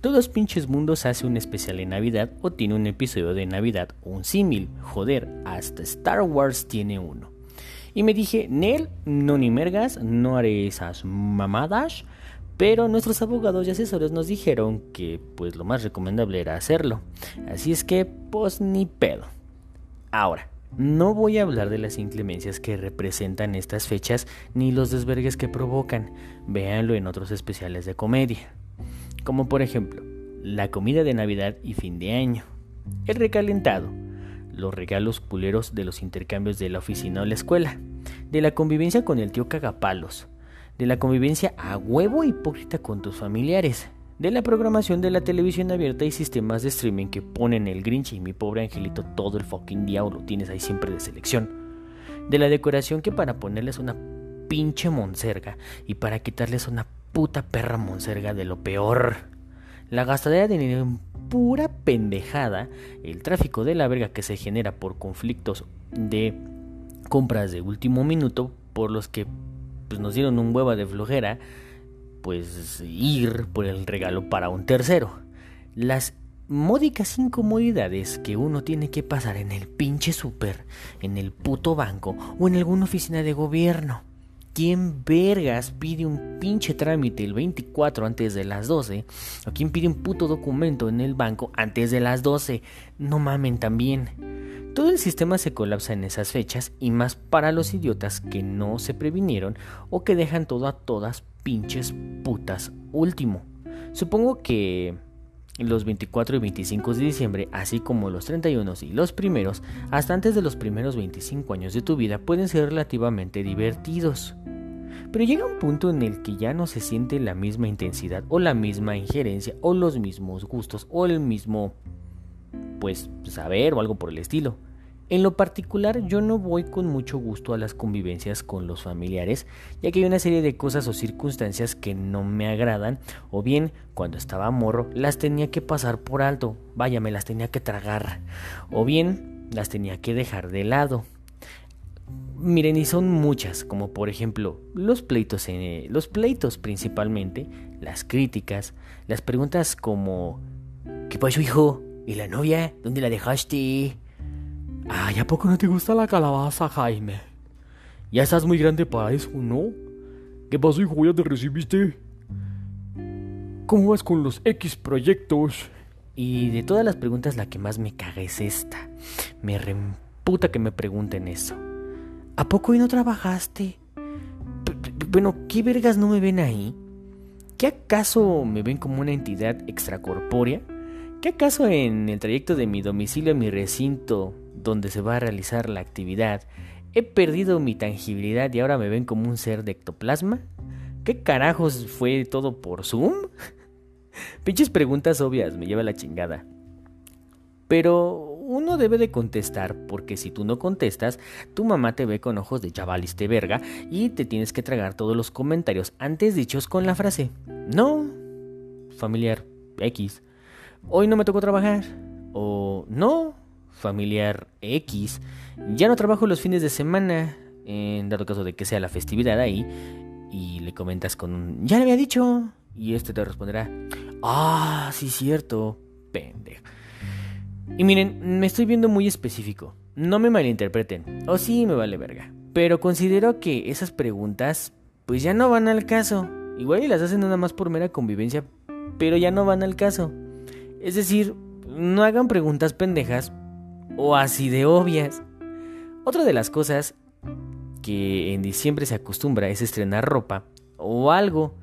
Todos pinches mundos hace un especial en Navidad o tiene un episodio de Navidad o un símil. Joder, hasta Star Wars tiene uno. Y me dije, Nel, no ni mergas, no haré esas mamadas. Pero nuestros abogados y asesores nos dijeron que pues lo más recomendable era hacerlo. Así es que pues ni pedo. Ahora, no voy a hablar de las inclemencias que representan estas fechas ni los desvergues que provocan. Véanlo en otros especiales de comedia. Como por ejemplo, la comida de Navidad y fin de año. El recalentado. Los regalos culeros de los intercambios de la oficina o la escuela. De la convivencia con el tío cagapalos. De la convivencia a huevo hipócrita con tus familiares de la programación de la televisión abierta y sistemas de streaming que ponen el Grinch y mi pobre angelito todo el fucking día o lo tienes ahí siempre de selección. De la decoración que para ponerles una pinche monserga y para quitarles una puta perra monserga de lo peor. La gastadera de dinero en pura pendejada, el tráfico de la verga que se genera por conflictos de compras de último minuto por los que pues, nos dieron un hueva de flojera pues ir por el regalo para un tercero. Las módicas incomodidades que uno tiene que pasar en el pinche súper, en el puto banco o en alguna oficina de gobierno. ¿Quién vergas pide un pinche trámite el 24 antes de las 12? ¿O quién pide un puto documento en el banco antes de las 12? No mamen también. Todo el sistema se colapsa en esas fechas y más para los idiotas que no se previnieron o que dejan todo a todas pinches putas último. Supongo que los 24 y 25 de diciembre, así como los 31 y los primeros, hasta antes de los primeros 25 años de tu vida, pueden ser relativamente divertidos. Pero llega un punto en el que ya no se siente la misma intensidad o la misma injerencia o los mismos gustos o el mismo, pues, saber o algo por el estilo. En lo particular, yo no voy con mucho gusto a las convivencias con los familiares, ya que hay una serie de cosas o circunstancias que no me agradan, o bien, cuando estaba morro, las tenía que pasar por alto, vaya, me las tenía que tragar, o bien, las tenía que dejar de lado. Miren, y son muchas, como por ejemplo los pleitos, en, los pleitos principalmente, las críticas, las preguntas como ¿Qué pasó, hijo? ¿Y la novia? ¿Dónde la dejaste? Ay, ¿a poco no te gusta la calabaza, Jaime? Ya estás muy grande para eso, ¿no? ¿Qué pasó, hijo? ¿Ya te recibiste? ¿Cómo vas con los X proyectos? Y de todas las preguntas, la que más me caga es esta. Me remputa que me pregunten eso. ¿A poco hoy no trabajaste? bueno, ¿qué vergas no me ven ahí? ¿Qué acaso me ven como una entidad extracorpórea? ¿Qué acaso en el trayecto de mi domicilio a mi recinto donde se va a realizar la actividad, he perdido mi tangibilidad y ahora me ven como un ser de ectoplasma? ¿Qué carajos fue todo por Zoom? Pinches preguntas obvias, me lleva la chingada. Pero uno debe de contestar, porque si tú no contestas, tu mamá te ve con ojos de chavaliste verga y te tienes que tragar todos los comentarios antes dichos con la frase, no, familiar X, hoy no me tocó trabajar, o no, familiar X, ya no trabajo los fines de semana, en dado caso de que sea la festividad ahí, y le comentas con un, ya le había dicho, y este te responderá, ah, sí, cierto, pendejo. Y miren, me estoy viendo muy específico, no me malinterpreten, o sí me vale verga, pero considero que esas preguntas, pues ya no van al caso, igual y las hacen nada más por mera convivencia, pero ya no van al caso. Es decir, no hagan preguntas pendejas o así de obvias. Otra de las cosas que en diciembre se acostumbra es estrenar ropa o algo.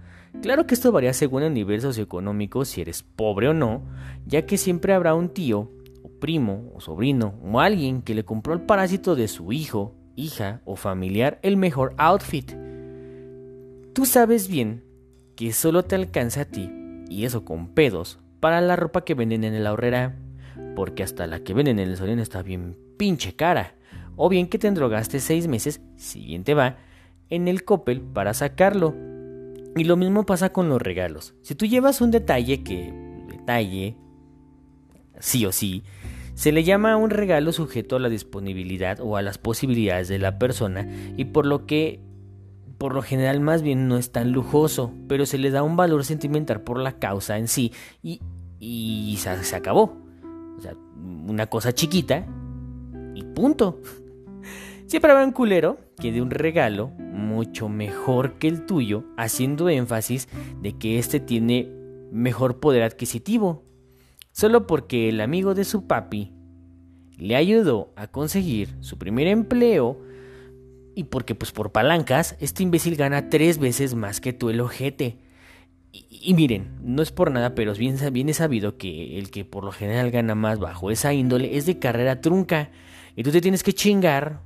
Claro que esto varía según el nivel socioeconómico, si eres pobre o no, ya que siempre habrá un tío, o primo, o sobrino, o alguien que le compró al parásito de su hijo, hija o familiar el mejor outfit. Tú sabes bien que solo te alcanza a ti, y eso con pedos, para la ropa que venden en el ahorrera porque hasta la que ven en el Soriana está bien pinche cara. O bien que te endrogaste seis meses, si bien te va, en el Coppel para sacarlo. Y lo mismo pasa con los regalos. Si tú llevas un detalle que, detalle, sí o sí, se le llama un regalo sujeto a la disponibilidad o a las posibilidades de la persona y por lo que por lo general más bien no es tan lujoso, pero se le da un valor sentimental por la causa en sí y, y se, se acabó. O sea, una cosa chiquita y punto. Siempre habrá un culero que dé un regalo mucho mejor que el tuyo, haciendo énfasis de que este tiene mejor poder adquisitivo, solo porque el amigo de su papi le ayudó a conseguir su primer empleo y porque pues por palancas este imbécil gana tres veces más que tú el ojete. Y, miren, no es por nada, pero es bien, bien sabido que el que por lo general gana más bajo esa índole es de carrera trunca. Y tú te tienes que chingar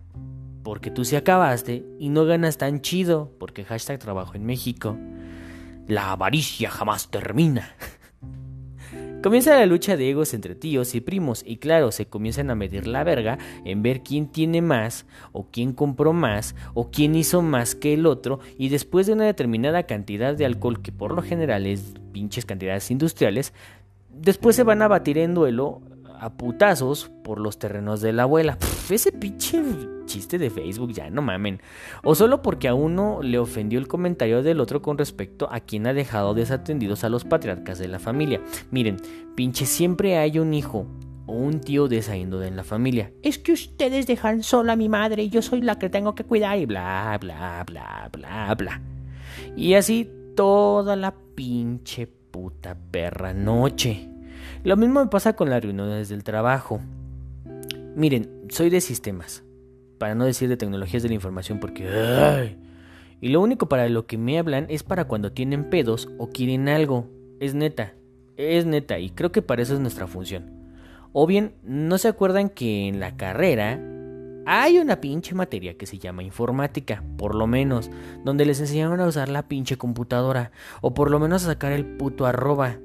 porque tú se acabaste y no ganas tan chido porque hashtag trabajo en México. La avaricia jamás termina. Comienza la lucha de egos entre tíos y primos y claro, se comienzan a medir la verga en ver quién tiene más o quién compró más o quién hizo más que el otro y después de una determinada cantidad de alcohol que por lo general es pinches cantidades industriales, después se van a batir en duelo a putazos por los terrenos de la abuela. ese pinche chiste de Facebook, ya no mamen. O solo porque a uno le ofendió el comentario del otro con respecto a quien ha dejado desatendidos a los patriarcas de la familia. Miren, pinche siempre hay un hijo o un tío de esa índole en la familia. Es que ustedes dejan sola a mi madre y yo soy la que tengo que cuidar y bla, bla, bla, bla, bla. Y así toda la pinche puta perra noche. Lo mismo me pasa con las reuniones del trabajo. Miren, soy de sistemas, para no decir de tecnologías de la información porque... Y lo único para lo que me hablan es para cuando tienen pedos o quieren algo. Es neta, es neta y creo que para eso es nuestra función. O bien, ¿no se acuerdan que en la carrera hay una pinche materia que se llama informática, por lo menos, donde les enseñaron a usar la pinche computadora, o por lo menos a sacar el puto arroba,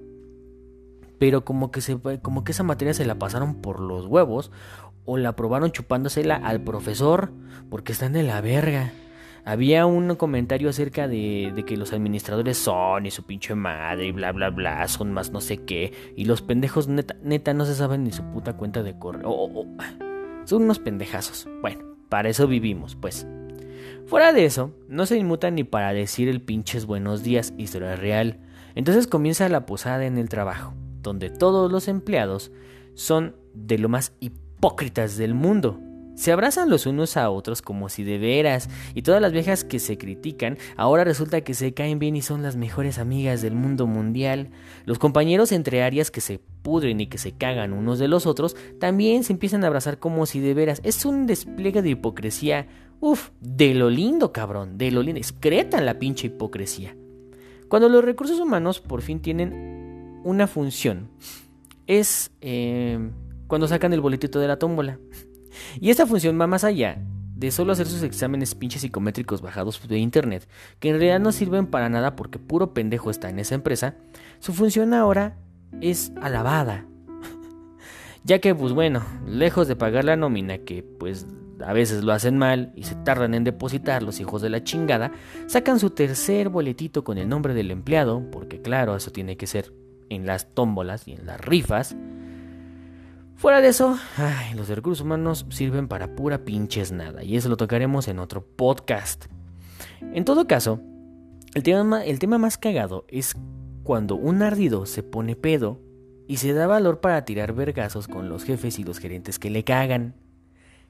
pero como que, se, como que esa materia se la pasaron por los huevos o la probaron chupándosela al profesor porque están de la verga. Había un comentario acerca de, que los administradores son y su pinche madre y bla bla bla, son más no sé qué. Y los pendejos neta, neta no se saben ni su puta cuenta de correo. son unos pendejazos. Bueno, para eso vivimos, pues. Fuera de eso, no se inmutan ni para decir el pinches buenos días, historia real. Entonces comienza la posada en el trabajo donde todos los empleados son de lo más hipócritas del mundo. Se abrazan los unos a otros como si de veras, y todas las viejas que se critican ahora resulta que se caen bien y son las mejores amigas del mundo mundial. Los compañeros entre áreas que se pudren y que se cagan unos de los otros también se empiezan a abrazar como si de veras. Es un despliegue de hipocresía. Uf, de lo lindo, cabrón, de lo lindo. Excretan la pinche hipocresía. Cuando los recursos humanos por fin tienen una función es eh, cuando sacan el boletito de la tómbola. Y esta función va más allá de solo hacer sus exámenes pinches psicométricos bajados de internet, que en realidad no sirven para nada porque puro pendejo está en esa empresa, su función ahora es alabada. ya que, pues bueno, lejos de pagar la nómina, que pues a veces lo hacen mal y se tardan en depositar los hijos de la chingada, sacan su tercer boletito con el nombre del empleado, porque claro, eso tiene que ser en las tómbolas y en las rifas. Fuera de eso, los recursos humanos sirven para pura pinches nada, y eso lo tocaremos en otro podcast. En todo caso, el tema, el tema más cagado es cuando un ardido se pone pedo y se da valor para tirar vergazos con los jefes y los gerentes que le cagan.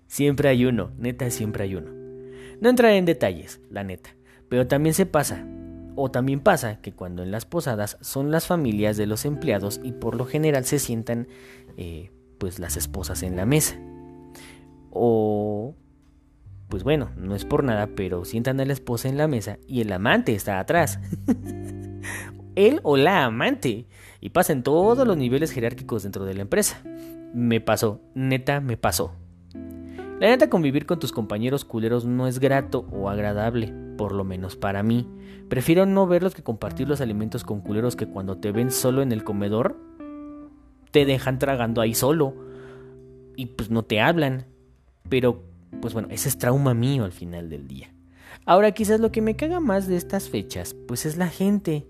Siempre hay uno, neta, siempre hay uno. No entraré en detalles, la neta, pero también se pasa, o también pasa que cuando en las posadas son las familias de los empleados y por lo general se sientan eh, pues las esposas en la mesa. O pues bueno, no es por nada, pero sientan a la esposa en la mesa y el amante está atrás. Él o la amante. Y pasa en todos los niveles jerárquicos dentro de la empresa. Me pasó, neta, me pasó. La neta convivir con tus compañeros culeros no es grato o agradable por lo menos para mí. Prefiero no verlos que compartir los alimentos con culeros que cuando te ven solo en el comedor te dejan tragando ahí solo y pues no te hablan. Pero pues bueno, ese es trauma mío al final del día. Ahora quizás lo que me caga más de estas fechas pues es la gente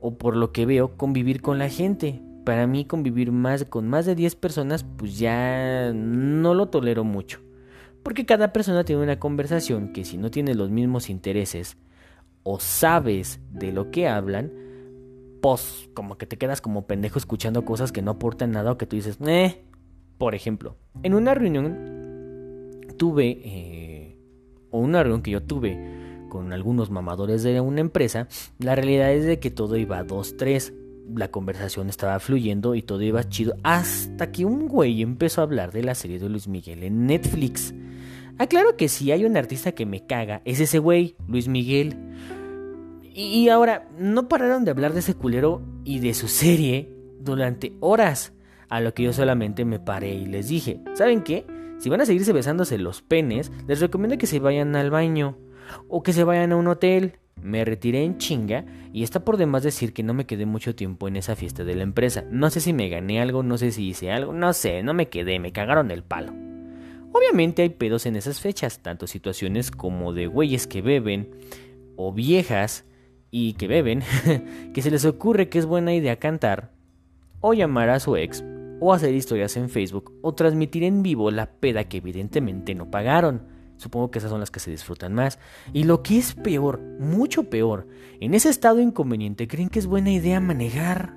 o por lo que veo convivir con la gente. Para mí convivir más con más de 10 personas pues ya no lo tolero mucho porque cada persona tiene una conversación que si no tiene los mismos intereses, o sabes de lo que hablan, pues como que te quedas como pendejo escuchando cosas que no aportan nada o que tú dices, eh. Por ejemplo, en una reunión tuve, eh, o una reunión que yo tuve con algunos mamadores de una empresa, la realidad es de que todo iba a 2-3. La conversación estaba fluyendo y todo iba chido hasta que un güey empezó a hablar de la serie de Luis Miguel en Netflix. Aclaro que si hay un artista que me caga, es ese güey, Luis Miguel. Y ahora, no pararon de hablar de ese culero y de su serie durante horas. A lo que yo solamente me paré y les dije, ¿saben qué? Si van a seguirse besándose los penes, les recomiendo que se vayan al baño o que se vayan a un hotel. Me retiré en chinga y está por demás decir que no me quedé mucho tiempo en esa fiesta de la empresa. No sé si me gané algo, no sé si hice algo, no sé, no me quedé, me cagaron el palo. Obviamente hay pedos en esas fechas, tanto situaciones como de güeyes que beben o viejas y que beben, que se les ocurre que es buena idea cantar, o llamar a su ex, o hacer historias en Facebook, o transmitir en vivo la peda que evidentemente no pagaron. Supongo que esas son las que se disfrutan más. Y lo que es peor, mucho peor, en ese estado inconveniente creen que es buena idea manejar.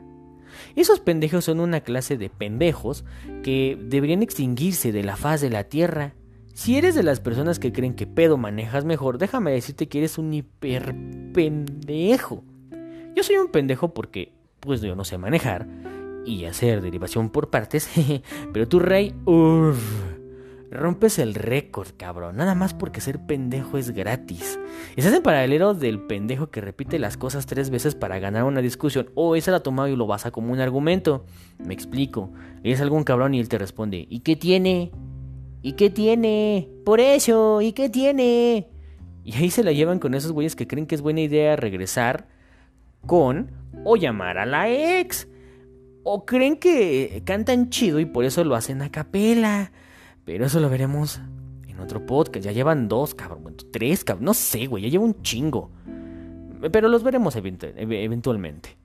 Esos pendejos son una clase de pendejos que deberían extinguirse de la faz de la tierra. Si eres de las personas que creen que pedo manejas mejor, déjame decirte que eres un hiper pendejo. Yo soy un pendejo porque, pues yo no sé manejar y hacer derivación por partes, pero tú, Rey, rompes el récord, cabrón. Nada más porque ser pendejo es gratis. Estás en paralelo del pendejo que repite las cosas tres veces para ganar una discusión, o esa la tomado y lo basa como un argumento. Me explico. Le dices algún cabrón y él te responde, ¿y qué tiene? ¿Y qué tiene? Por eso, ¿y qué tiene? Y ahí se la llevan con esos güeyes que creen que es buena idea regresar con o llamar a la ex. O creen que cantan chido y por eso lo hacen a capela. Pero eso lo veremos en otro podcast. Ya llevan dos, cabrón. Tres, cabrón. No sé, güey. Ya lleva un chingo. Pero los veremos eventualmente.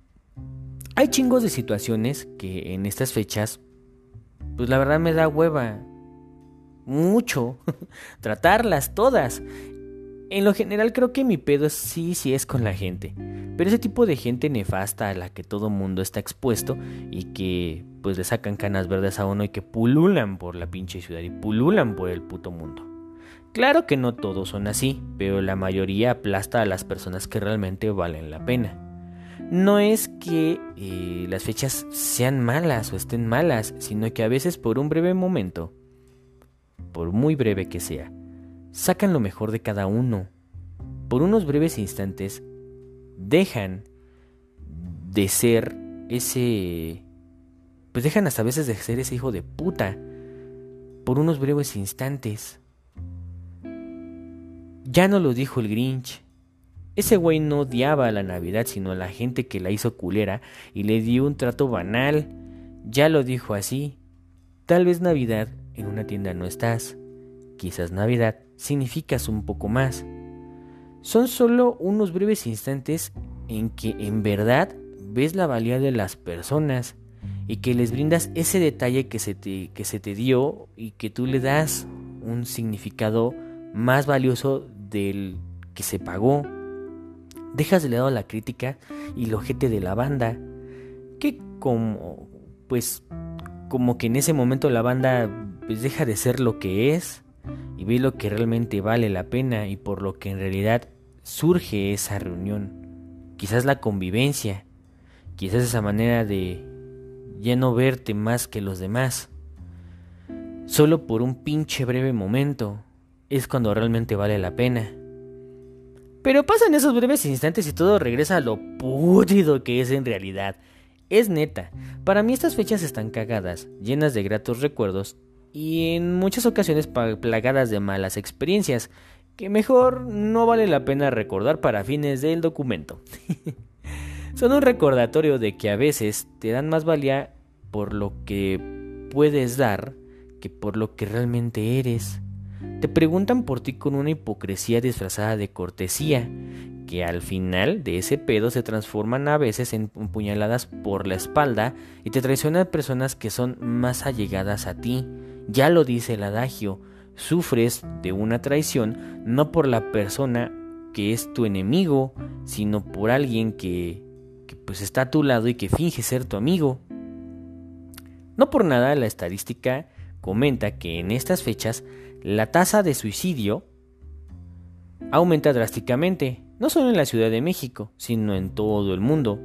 Hay chingos de situaciones que en estas fechas, pues la verdad me da hueva mucho tratarlas todas. En lo general creo que mi pedo sí, sí es con la gente. Pero ese tipo de gente nefasta a la que todo mundo está expuesto y que pues le sacan canas verdes a uno y que pululan por la pinche ciudad y pululan por el puto mundo. Claro que no todos son así, pero la mayoría aplasta a las personas que realmente valen la pena. No es que eh, las fechas sean malas o estén malas, sino que a veces por un breve momento por muy breve que sea, sacan lo mejor de cada uno. Por unos breves instantes, dejan de ser ese... Pues dejan hasta veces de ser ese hijo de puta. Por unos breves instantes. Ya no lo dijo el Grinch. Ese güey no odiaba a la Navidad, sino a la gente que la hizo culera y le dio un trato banal. Ya lo dijo así. Tal vez Navidad en una tienda no estás. Quizás Navidad significas un poco más. Son solo unos breves instantes en que en verdad ves la valía de las personas y que les brindas ese detalle que se te, que se te dio y que tú le das un significado más valioso del que se pagó. Dejas de lado la crítica y el ojete de la banda, que como pues como que en ese momento la banda pues deja de ser lo que es y ve lo que realmente vale la pena y por lo que en realidad surge esa reunión. Quizás la convivencia, quizás esa manera de ya no verte más que los demás. Solo por un pinche breve momento es cuando realmente vale la pena. Pero pasan esos breves instantes y todo regresa a lo pútrido que es en realidad. Es neta, para mí estas fechas están cagadas, llenas de gratos recuerdos y en muchas ocasiones plagadas de malas experiencias, que mejor no vale la pena recordar para fines del documento. Son un recordatorio de que a veces te dan más valía por lo que puedes dar que por lo que realmente eres. Te preguntan por ti con una hipocresía disfrazada de cortesía, que al final de ese pedo se transforman a veces en puñaladas por la espalda y te traicionan personas que son más allegadas a ti. Ya lo dice el adagio, sufres de una traición no por la persona que es tu enemigo, sino por alguien que, pues está a tu lado y que finge ser tu amigo. No por nada la estadística comenta que en estas fechas la tasa de suicidio aumenta drásticamente, no solo en la Ciudad de México, sino en todo el mundo,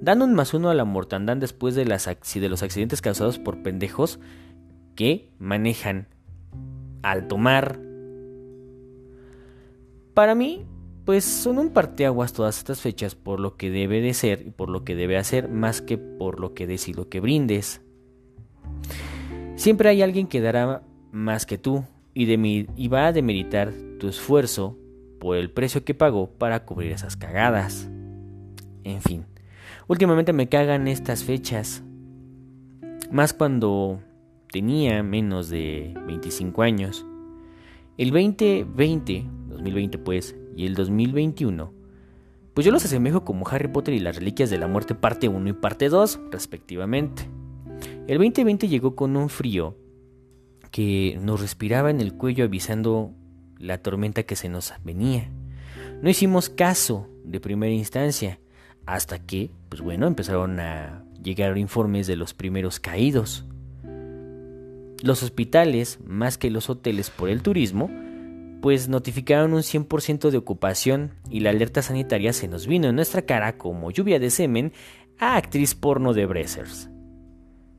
dando un más uno a la mortandad después de, de los accidentes causados por pendejos que manejan al tomar. Para mí, pues son un parteaguas todas estas fechas por lo que debe de ser y por lo que debe hacer más que por lo que des y lo que brindes. Siempre hay alguien que dará más que tú y, y va a demeritar tu esfuerzo por el precio que pagó para cubrir esas cagadas. En fin, últimamente me cagan estas fechas. Más cuando tenía menos de 25 años. El 2020, 2020 pues, y el 2021, pues yo los asemejo como Harry Potter y las Reliquias de la Muerte parte 1 y parte 2, respectivamente. El 2020 llegó con un frío que nos respiraba en el cuello avisando la tormenta que se nos venía. No hicimos caso de primera instancia, hasta que, pues bueno, empezaron a llegar informes de los primeros caídos. Los hospitales, más que los hoteles por el turismo, pues notificaron un 100% de ocupación y la alerta sanitaria se nos vino en nuestra cara como lluvia de semen a actriz porno de Bressers.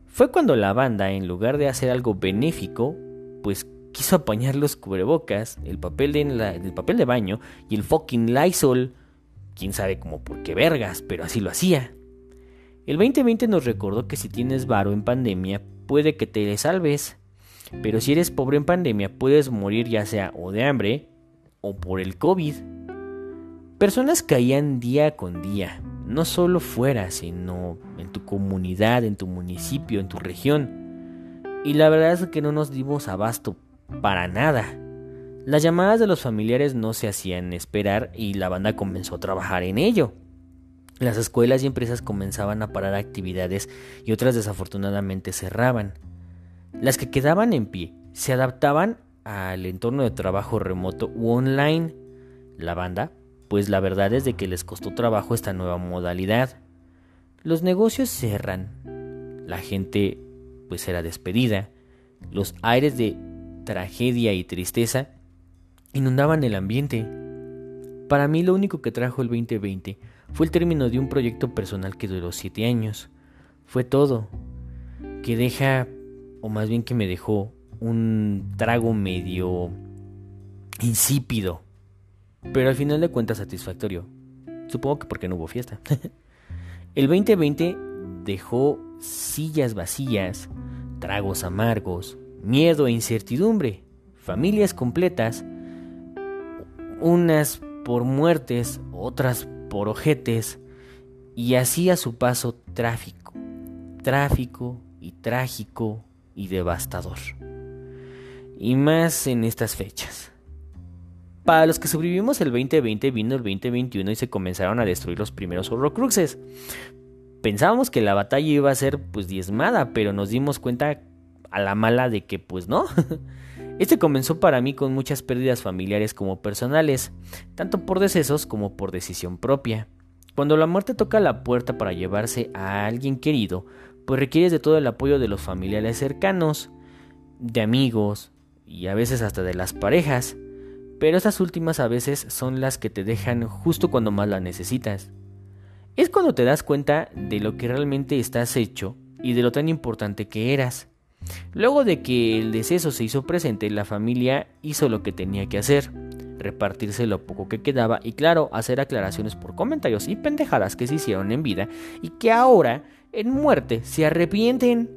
Fue cuando la banda, en lugar de hacer algo benéfico, pues quiso apañar los cubrebocas, el papel de, baño y el fucking Lysol. Quién sabe cómo por qué vergas, pero así lo hacía. El 2020 nos recordó que si tienes varo en pandemia, puede que te salves. Pero si eres pobre en pandemia, puedes morir ya sea o de hambre o por el COVID. Personas caían día con día, no solo fuera, sino en tu comunidad, en tu municipio, en tu región. Y la verdad es que no nos dimos abasto para nada. Las llamadas de los familiares no se hacían esperar y la banda comenzó a trabajar en ello. Las escuelas y empresas comenzaban a parar actividades y otras desafortunadamente cerraban. Las que quedaban en pie se adaptaban al entorno de trabajo remoto u online. La banda, pues la verdad es de que les costó trabajo esta nueva modalidad. Los negocios cerran, la gente pues era despedida, los aires de tragedia y tristeza inundaban el ambiente. Para mí lo único que trajo el 2020 fue el término de un proyecto personal que duró siete años. Fue todo. Que deja, o más bien que me dejó, un trago medio insípido. Pero al final de cuentas satisfactorio. Supongo que porque no hubo fiesta. el 2020 dejó sillas vacías, tragos amargos, miedo e incertidumbre, familias completas, unas por muertes, otras por ojetes, y así a su paso tráfico, tráfico y trágico y devastador. Y más en estas fechas. Para los que sobrevivimos el 2020 vino el 2021 y se comenzaron a destruir los primeros horrocruxes. Pensábamos que la batalla iba a ser pues diezmada, pero nos dimos cuenta a la mala de que pues no. Este comenzó para mí con muchas pérdidas familiares como personales, tanto por decesos como por decisión propia. Cuando la muerte toca la puerta para llevarse a alguien querido, pues requieres de todo el apoyo de los familiares cercanos, de amigos y a veces hasta de las parejas, pero estas últimas a veces son las que te dejan justo cuando más la necesitas. Es cuando te das cuenta de lo que realmente estás hecho y de lo tan importante que eras. Luego de que el deceso se hizo presente, la familia hizo lo que tenía que hacer, repartirse lo poco que quedaba y claro, hacer aclaraciones por comentarios y pendejadas que se hicieron en vida y que ahora, en muerte, se arrepienten.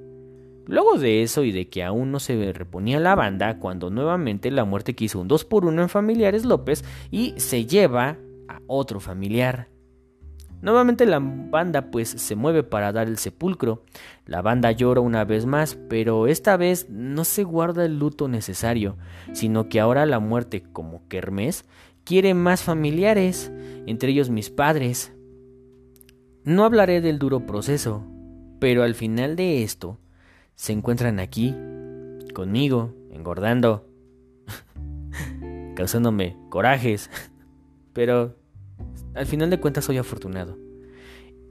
Luego de eso y de que aún no se reponía la banda, cuando nuevamente la muerte quiso un 2 por 1 en familiares López y se lleva a otro familiar. Nuevamente la banda pues se mueve para dar el sepulcro. La banda llora una vez más, pero esta vez no se guarda el luto necesario, sino que ahora la muerte, como Kermés, quiere más familiares, entre ellos mis padres. No hablaré del duro proceso, pero al final de esto se encuentran aquí, conmigo, engordando, causándome corajes pero al final de cuentas soy afortunado.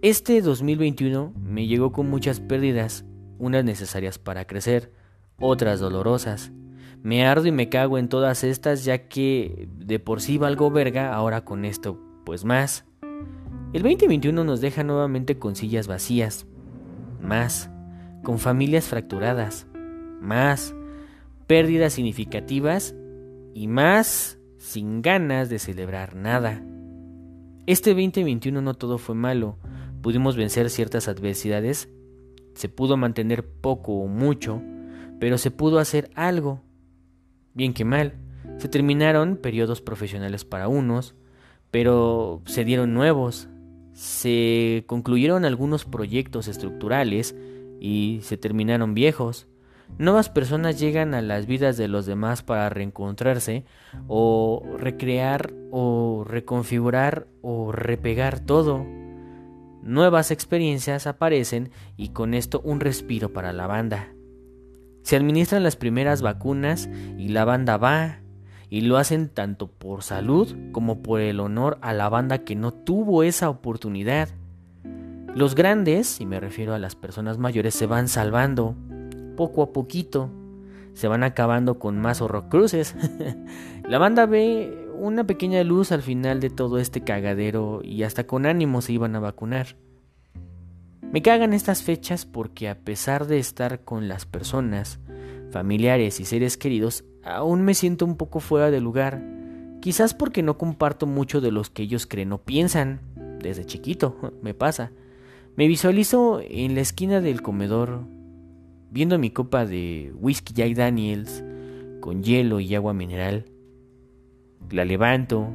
Este 2021 me llegó con muchas pérdidas, unas necesarias para crecer, otras dolorosas. Me ardo y me cago en todas estas ya que de por sí valgo verga, ahora con esto pues más. El 2021 nos deja nuevamente con sillas vacías, más, con familias fracturadas, más, pérdidas significativas y más sin ganas de celebrar nada. Este 2021 no todo fue malo, pudimos vencer ciertas adversidades, se pudo mantener poco o mucho, pero se pudo hacer algo. Bien que mal, se terminaron periodos profesionales para unos, pero se dieron nuevos, se concluyeron algunos proyectos estructurales y se terminaron viejos. Nuevas personas llegan a las vidas de los demás para reencontrarse o recrear o reconfigurar o repegar todo. Nuevas experiencias aparecen y con esto un respiro para la banda. Se administran las primeras vacunas y la banda va y lo hacen tanto por salud como por el honor a la banda que no tuvo esa oportunidad. Los grandes, y me refiero a las personas mayores, se van salvando poco a poquito. Se van acabando con más horrocruces. la banda ve una pequeña luz al final de todo este cagadero y hasta con ánimo se iban a vacunar. Me cagan estas fechas porque a pesar de estar con las personas, familiares y seres queridos, aún me siento un poco fuera de lugar. Quizás porque no comparto mucho de los que ellos creen o piensan. Desde chiquito me pasa. Me visualizo en la esquina del comedor, viendo mi copa de whisky Jack Daniels con hielo y agua mineral. La levanto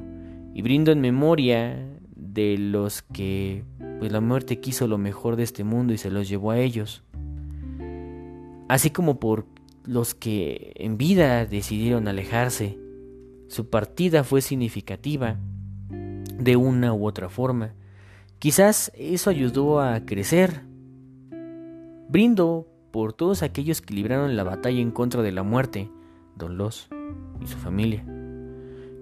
y brindo en memoria de los que pues la muerte quiso lo mejor de este mundo y se los llevó a ellos. Así como por los que en vida decidieron alejarse. Su partida fue significativa de una u otra forma. Quizás eso ayudó a crecer. Brindo por todos aquellos que libraron la batalla en contra de la muerte, Don Los y su familia,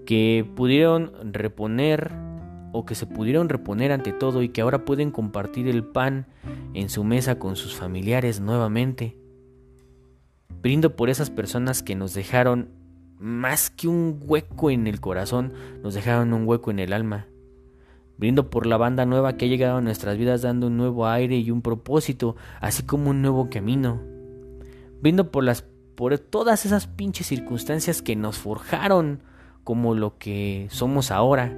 que pudieron reponer o que se pudieron reponer ante todo y que ahora pueden compartir el pan en su mesa con sus familiares nuevamente. Brindo por esas personas que nos dejaron más que un hueco en el corazón, nos dejaron un hueco en el alma. Brindo por la banda nueva que ha llegado a nuestras vidas dando un nuevo aire y un propósito, así como un nuevo camino. Brindo por las por todas esas pinches circunstancias que nos forjaron como lo que somos ahora.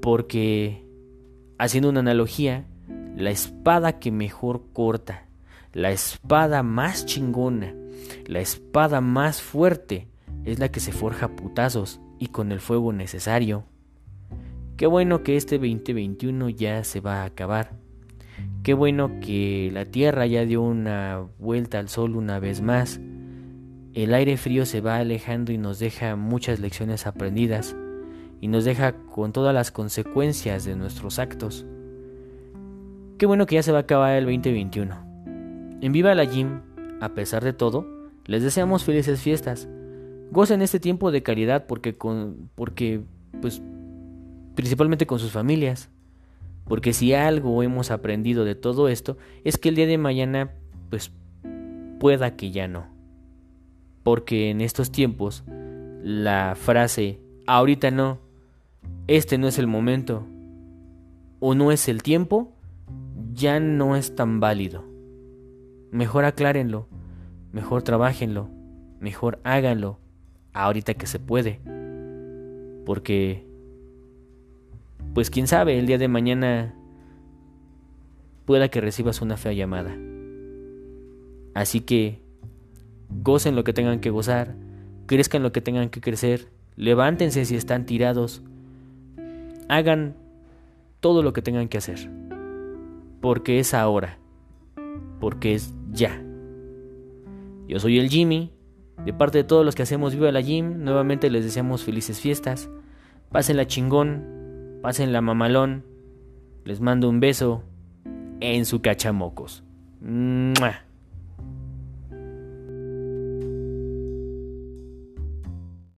Porque haciendo una analogía, la espada que mejor corta, la espada más chingona, la espada más fuerte es la que se forja putazos y con el fuego necesario. Qué bueno que este 2021 ya se va a acabar. Qué bueno que la Tierra ya dio una vuelta al Sol una vez más. El aire frío se va alejando y nos deja muchas lecciones aprendidas y nos deja con todas las consecuencias de nuestros actos. Qué bueno que ya se va a acabar el 2021. En Viva la Gym, a pesar de todo, les deseamos felices fiestas. Gocen este tiempo de caridad porque con porque pues principalmente con sus familias. Porque si algo hemos aprendido de todo esto es que el día de mañana pues pueda que ya no. Porque en estos tiempos la frase ahorita no, este no es el momento o no es el tiempo ya no es tan válido. Mejor aclárenlo mejor trabajenlo, mejor háganlo ahorita que se puede. Porque, pues quién sabe, el día de mañana pueda que recibas una fea llamada. Así que, gocen lo que tengan que gozar, crezcan lo que tengan que crecer, levántense si están tirados, hagan todo lo que tengan que hacer. Porque es ahora, porque es ya. Yo soy el Jimmy. De parte de todos los que hacemos Viva la Gym, nuevamente les deseamos felices fiestas. Pásenla chingón, pásenla mamalón. Les mando un beso en su cachamocos. ¡Mua!